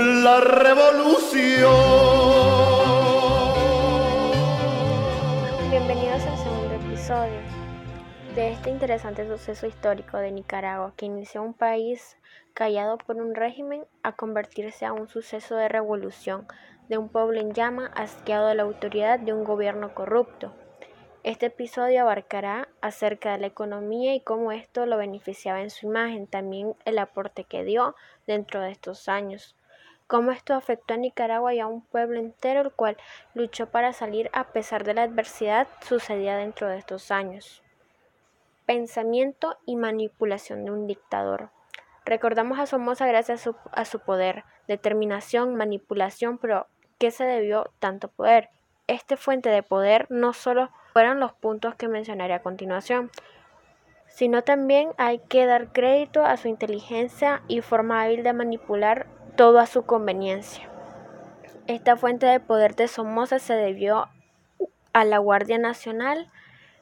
la revolución. Bienvenidos al segundo episodio de este interesante suceso histórico de Nicaragua que inició un país callado por un régimen a convertirse a un suceso de revolución de un pueblo en llama asqueado de la autoridad de un gobierno corrupto. Este episodio abarcará acerca de la economía y cómo esto lo beneficiaba en su imagen, también el aporte que dio dentro de estos años, cómo esto afectó a Nicaragua y a un pueblo entero el cual luchó para salir a pesar de la adversidad sucedida dentro de estos años. Pensamiento y manipulación de un dictador. Recordamos a Somoza gracias a su, poder, determinación, manipulación, pero ¿qué se debió tanto poder? Este fuente de poder no solo fueron los puntos que mencionaré a continuación, sino también hay que dar crédito a su inteligencia y forma hábil de manipular todo a su conveniencia. Esta fuente de poder de Somoza se debió a la Guardia Nacional,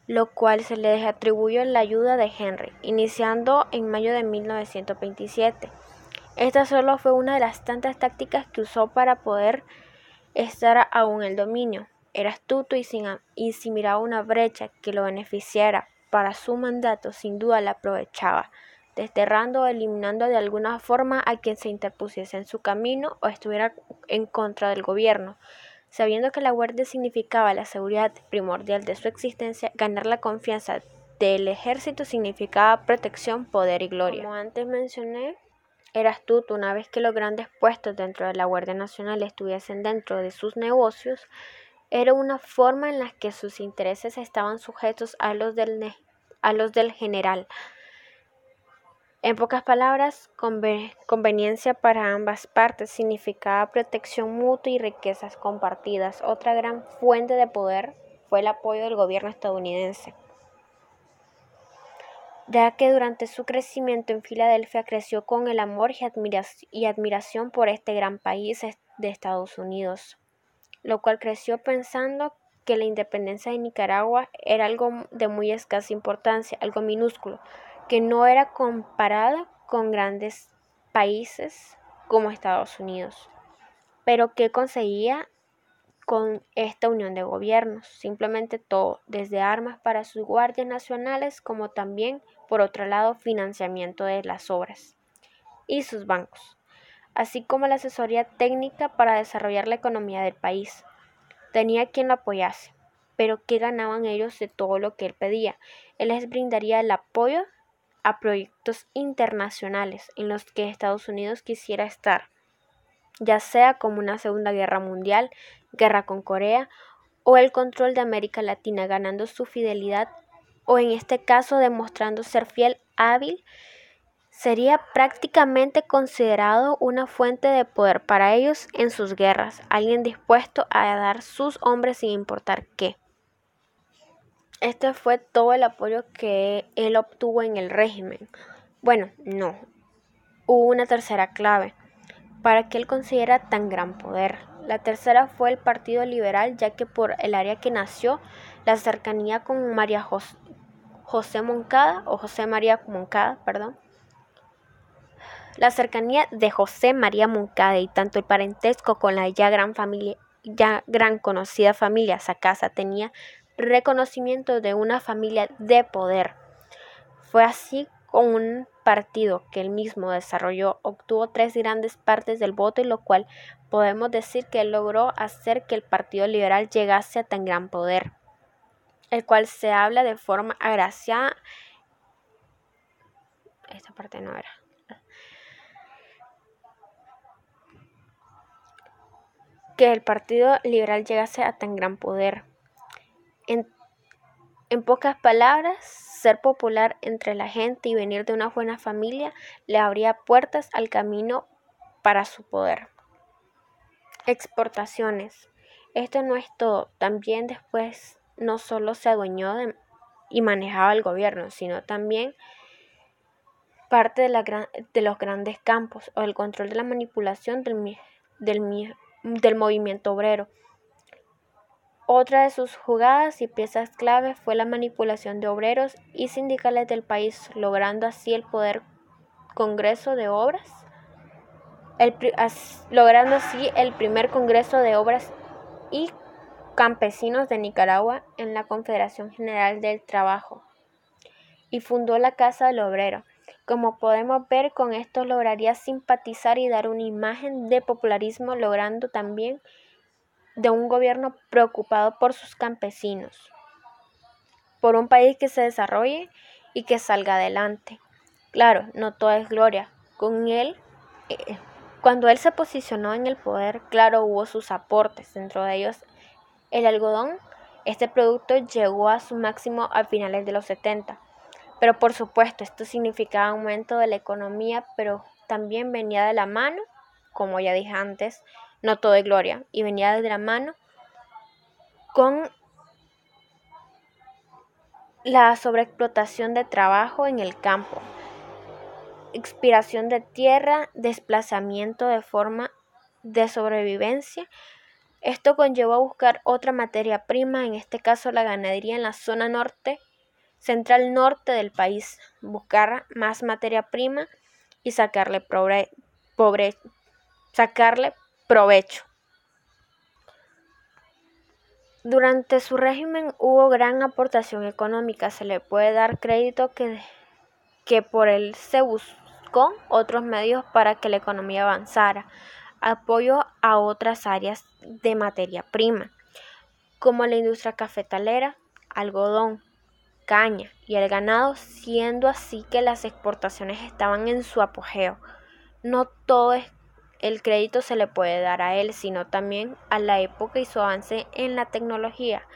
lo cual se le atribuyó la ayuda de Henry, iniciando en mayo de 1927. Esta solo fue una de las tantas tácticas que usó para poder estar aún en el dominio. Era astuto y, sin, y si miraba una brecha que lo beneficiara para su mandato, sin duda la aprovechaba, desterrando o eliminando de alguna forma a quien se interpusiese en su camino o estuviera en contra del gobierno. Sabiendo que la guardia significaba la seguridad primordial de su existencia, ganar la confianza del ejército significaba protección, poder y gloria. Como antes mencioné, era astuto una vez que los grandes puestos dentro de la Guardia Nacional estuviesen dentro de sus negocios, era una forma en la que sus intereses estaban sujetos a los del, a los del general. En pocas palabras, conveniencia para ambas partes significaba protección mutua y riquezas compartidas. Otra gran fuente de poder fue el apoyo del gobierno estadounidense, ya que durante su crecimiento en Filadelfia creció con el amor y admiración por este gran país de Estados Unidos lo cual creció pensando que la independencia de Nicaragua era algo de muy escasa importancia, algo minúsculo, que no era comparada con grandes países como Estados Unidos. Pero ¿qué conseguía con esta unión de gobiernos? Simplemente todo, desde armas para sus guardias nacionales como también, por otro lado, financiamiento de las obras y sus bancos así como la asesoría técnica para desarrollar la economía del país. Tenía quien lo apoyase, pero ¿qué ganaban ellos de todo lo que él pedía? Él les brindaría el apoyo a proyectos internacionales en los que Estados Unidos quisiera estar, ya sea como una Segunda Guerra Mundial, guerra con Corea o el control de América Latina, ganando su fidelidad o en este caso demostrando ser fiel, hábil sería prácticamente considerado una fuente de poder para ellos en sus guerras, alguien dispuesto a dar sus hombres sin importar qué. Este fue todo el apoyo que él obtuvo en el régimen. Bueno, no. Hubo una tercera clave para que él consiguiera tan gran poder. La tercera fue el Partido Liberal, ya que por el área que nació, la cercanía con María José Moncada, o José María Moncada, perdón, la cercanía de José María Moncada y tanto el parentesco con la ya gran familia, ya gran conocida familia Sacasa tenía reconocimiento de una familia de poder. Fue así con un partido que él mismo desarrolló, obtuvo tres grandes partes del voto y lo cual podemos decir que logró hacer que el Partido Liberal llegase a tan gran poder, el cual se habla de forma agraciada. Esta parte no era. Que el Partido Liberal llegase a tan gran poder. En, pocas palabras, ser popular entre la gente y venir de una buena familia le abría puertas al camino para su poder. Exportaciones. Esto no es todo. También después no solo se adueñó y manejaba el gobierno, sino también parte de, la de los grandes campos o el control de la manipulación del, del, del movimiento obrero. Otra de sus jugadas y piezas clave fue la manipulación de obreros y sindicales del país, logrando así el poder Congreso de Obras logrando así el primer Congreso de Obras y Campesinos de Nicaragua en la Confederación General del Trabajo y fundó la Casa del Obrero. Como podemos ver, con esto lograría simpatizar y dar una imagen de popularismo, logrando también de un gobierno preocupado por sus campesinos, por un país que se desarrolle y que salga adelante. Claro, no todo es gloria. Con él, eh, cuando él se posicionó en el poder, claro, hubo sus aportes, dentro de ellos el algodón. Este producto llegó a su máximo a finales de los 70. Pero por supuesto, esto significaba aumento de la economía, pero también venía de la mano, como ya dije antes, no todo es gloria, y venía de la mano con la sobreexplotación de trabajo en el campo, expiración de tierra, desplazamiento de forma de sobrevivencia. Esto conllevó a buscar otra materia prima, en este caso la ganadería en la zona norte, central norte del país, buscar más materia prima y sacarle, provecho. Durante su régimen hubo gran aportación económica. Se le puede dar crédito que, que por él se buscó otros medios para que la economía avanzara. Apoyo a otras áreas de materia prima, como la industria cafetalera, algodón, y el ganado, siendo así que las exportaciones estaban en su apogeo. No todo el crédito se le puede dar a él, sino también a la época y su avance en la tecnología.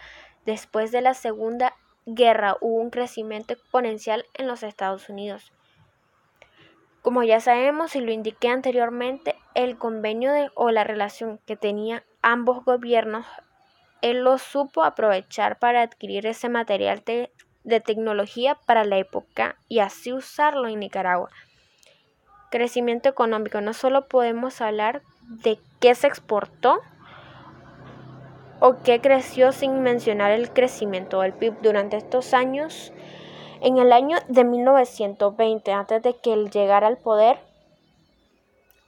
Después de la Segunda Guerra hubo un crecimiento exponencial en los Estados Unidos. Como ya sabemos y lo indiqué anteriormente, el convenio o la relación que tenían ambos gobiernos, él lo supo aprovechar para adquirir ese material de tecnología para la época y así usarlo en Nicaragua crecimiento económico. No solo podemos hablar de qué se exportó o qué creció sin mencionar el crecimiento del PIB durante estos años. En el año de 1920, antes de que él llegara al poder,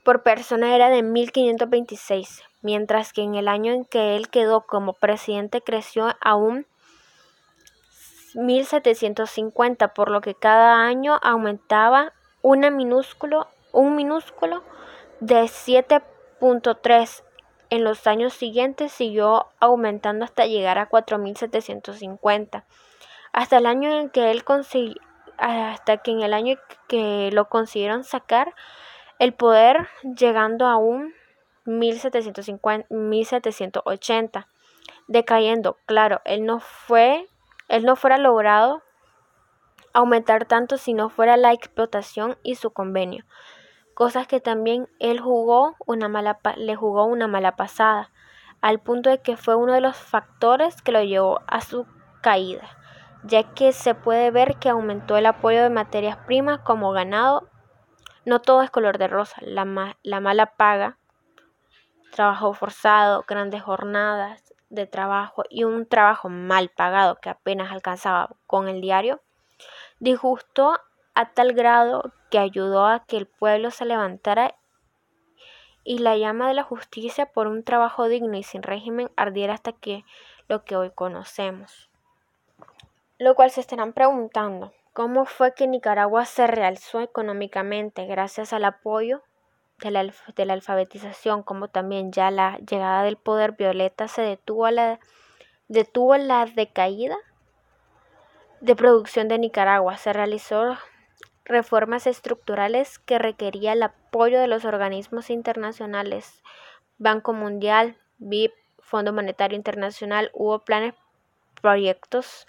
por persona era de 1526, mientras que en el año en que él quedó como presidente creció aún 1750, por lo que cada año aumentaba una minúsculo un minúsculo de 7.3 en los años siguientes siguió aumentando hasta llegar a 4.750. Hasta el año en que él hasta que en el año que lo consiguieron sacar el poder llegando a un 1750, 1780, decayendo. Claro, él no fue, él no fuera logrado aumentar tanto si no fuera la explotación y su convenio cosas que también él jugó una mala le jugó una mala pasada, al punto de que fue uno de los factores que lo llevó a su caída, ya que se puede ver que aumentó el apoyo de materias primas como ganado. No todo es color de rosa, la, la mala paga, trabajo forzado, grandes jornadas de trabajo y un trabajo mal pagado que apenas alcanzaba con el diario, disgustó a tal grado que ayudó a que el pueblo se levantara y la llama de la justicia por un trabajo digno y sin régimen ardiera hasta que lo que hoy conocemos. Lo cual se estarán preguntando, ¿cómo fue que Nicaragua se realzó económicamente gracias al apoyo de la, de la alfabetización, como también ya la llegada del poder violeta se detuvo, la, detuvo la decaída de producción de Nicaragua? Se realizó reformas estructurales que requería el apoyo de los organismos internacionales, Banco Mundial, BIP, Fondo Monetario Internacional, hubo planes, proyectos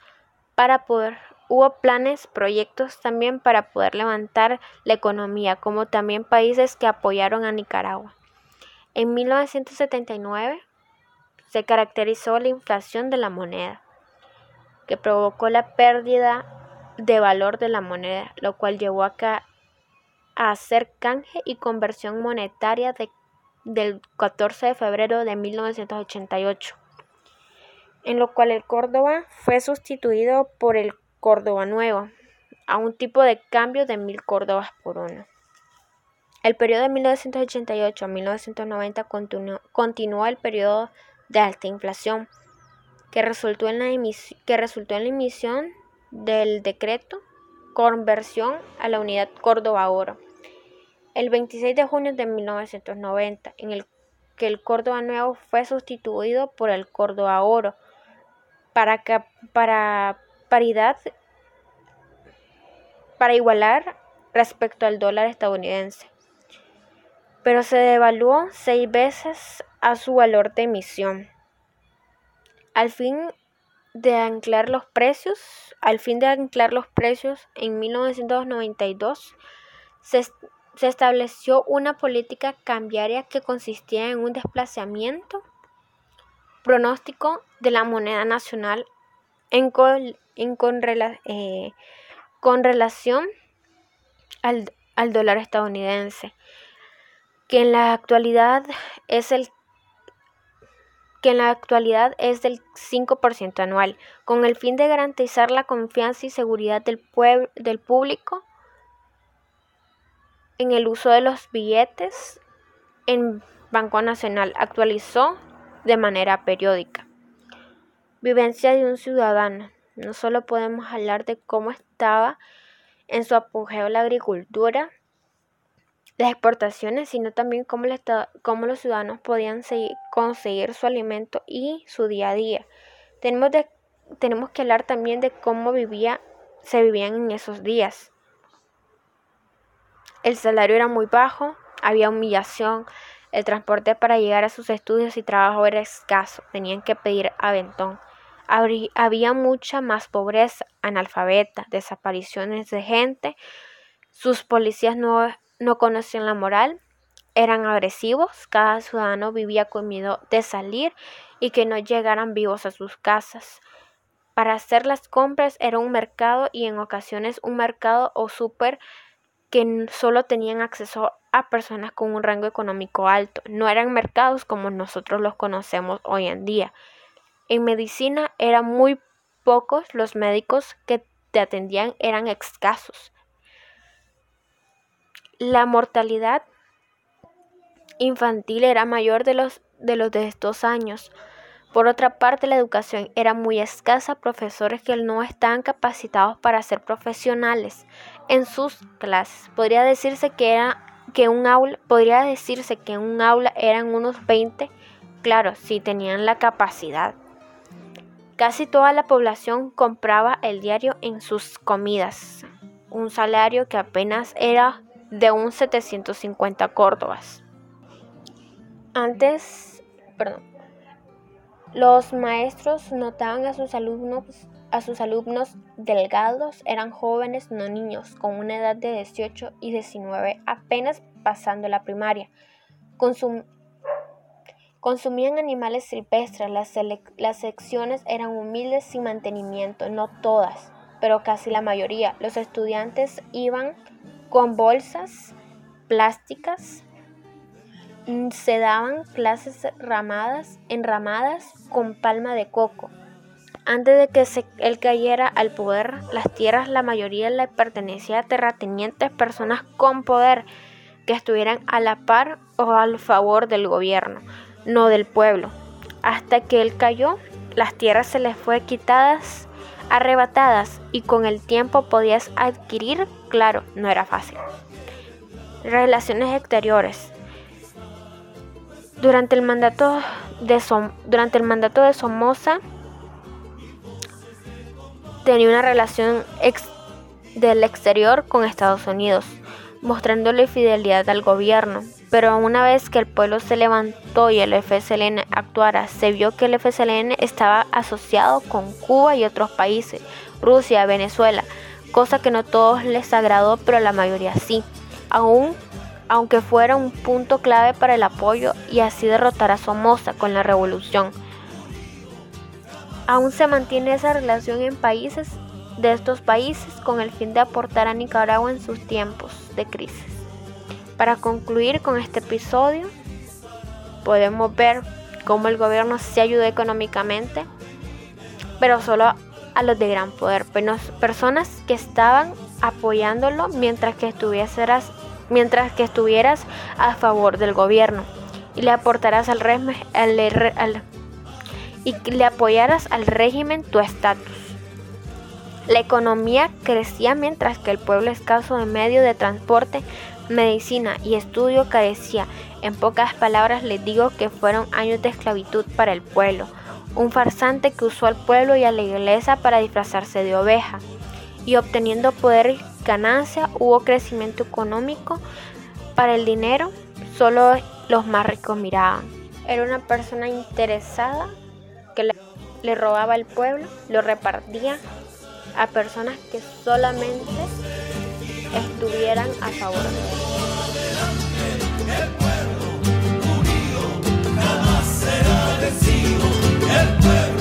para poder hubo planes, proyectos también para poder levantar la economía, como también países que apoyaron a Nicaragua. En 1979 se caracterizó la inflación de la moneda, que provocó la pérdida de valor de la moneda, lo cual llevó a, hacer canje y conversión monetaria del 14 de febrero de 1988, en lo cual el Córdoba fue sustituido por el Córdoba nuevo, a un tipo de cambio de mil Córdobas por uno. El periodo de 1988 a 1990 continuó, el periodo de alta inflación, que resultó, en la que resultó en la emisión del decreto conversión a la unidad Córdoba Oro. El 26 de junio de 1990, en el que el Córdoba Nuevo fue sustituido por el Córdoba Oro para, para paridad para igualar respecto al dólar estadounidense, pero se devaluó seis veces a su valor de emisión. Al fin de anclar los precios, al fin de anclar los precios en 1992 se se estableció una política cambiaria que consistía en un desplazamiento pronóstico de la moneda nacional en eh, con, relación al, al, dólar estadounidense, que en la actualidad es el que en la actualidad es del 5% anual, con el fin de garantizar la confianza y seguridad del, del público en el uso de los billetes en Banco Nacional actualizó de manera periódica. Vivencia de un ciudadano. No solo podemos hablar de cómo estaba en su apogeo la agricultura, las exportaciones, sino también cómo, los ciudadanos podían conseguir su alimento y su día a día. Tenemos, tenemos que hablar también de cómo vivía, se vivían en esos días. El salario era muy bajo, había humillación, el transporte para llegar a sus estudios y trabajo era escaso, tenían que pedir aventón. Había mucha más pobreza, analfabeta, desapariciones de gente, sus policías no, no conocían la moral, eran agresivos, cada ciudadano vivía con miedo de salir y que no llegaran vivos a sus casas. Para hacer las compras era un mercado y en ocasiones un mercado o súper que solo tenían acceso a personas con un rango económico alto. No eran mercados como nosotros los conocemos hoy en día. En medicina eran muy pocos los médicos que te atendían, eran escasos. La mortalidad infantil era mayor de los de los de estos años. Por otra parte, la educación era muy escasa, profesores que no estaban capacitados para ser profesionales en sus clases. Podría decirse que era que un aula, podría decirse que en un aula eran unos 20, claro, si tenían la capacidad. Casi toda la población compraba el diario en sus comidas, un salario que apenas era de un 750 córdobas. Antes, perdón, los maestros notaban a sus alumnos, a sus alumnos delgados, eran jóvenes, no niños, con una edad de 18 y 19, apenas pasando la primaria. Consumían animales silvestres, las, secciones eran humildes sin mantenimiento, no todas, pero casi la mayoría. Los estudiantes iban con bolsas plásticas Mm, se daban clases ramadas, enramadas con palma de coco. Antes de que él cayera al poder, las tierras la mayoría le pertenecía a terratenientes, personas con poder que estuvieran a la par o al favor del gobierno, no del pueblo. Hasta que él cayó, las tierras se les fue quitadas, arrebatadas y con el tiempo podías adquirir, claro, no era fácil. Relaciones exteriores. Durante el mandato de, durante el mandato de Somoza tenía una relación del exterior con Estados Unidos, mostrándole fidelidad al gobierno. Pero una vez que el pueblo se levantó y el FSLN actuara, se vio que el FSLN estaba asociado con Cuba y otros países, Rusia, Venezuela, cosa que no todos les agradó, pero la mayoría sí. Aún aunque fuera un punto clave para el apoyo y así derrotar a Somoza con la revolución. Aún se mantiene esa relación en países de estos países con el fin de aportar a Nicaragua en sus tiempos de crisis. Para concluir con este episodio, podemos ver cómo el gobierno se ayudó económicamente, pero solo a los de gran poder, personas que estaban apoyándolo mientras que estuviese mientras que estuvieras a favor del gobierno y le aportarás al, al, y le apoyaras al régimen tu estatus. La economía crecía mientras que el pueblo escaso de medios de transporte, medicina y estudio carecía. En pocas palabras les digo que fueron años de esclavitud para el pueblo, un farsante que usó al pueblo y a la iglesia para disfrazarse de oveja. Y obteniendo poder y ganancia hubo crecimiento económico. Para el dinero solo los más ricos miraban. Era una persona interesada que le, robaba al pueblo, lo repartía a personas que solamente estuvieran a favor de. El pueblo unido jamás será vencido. El.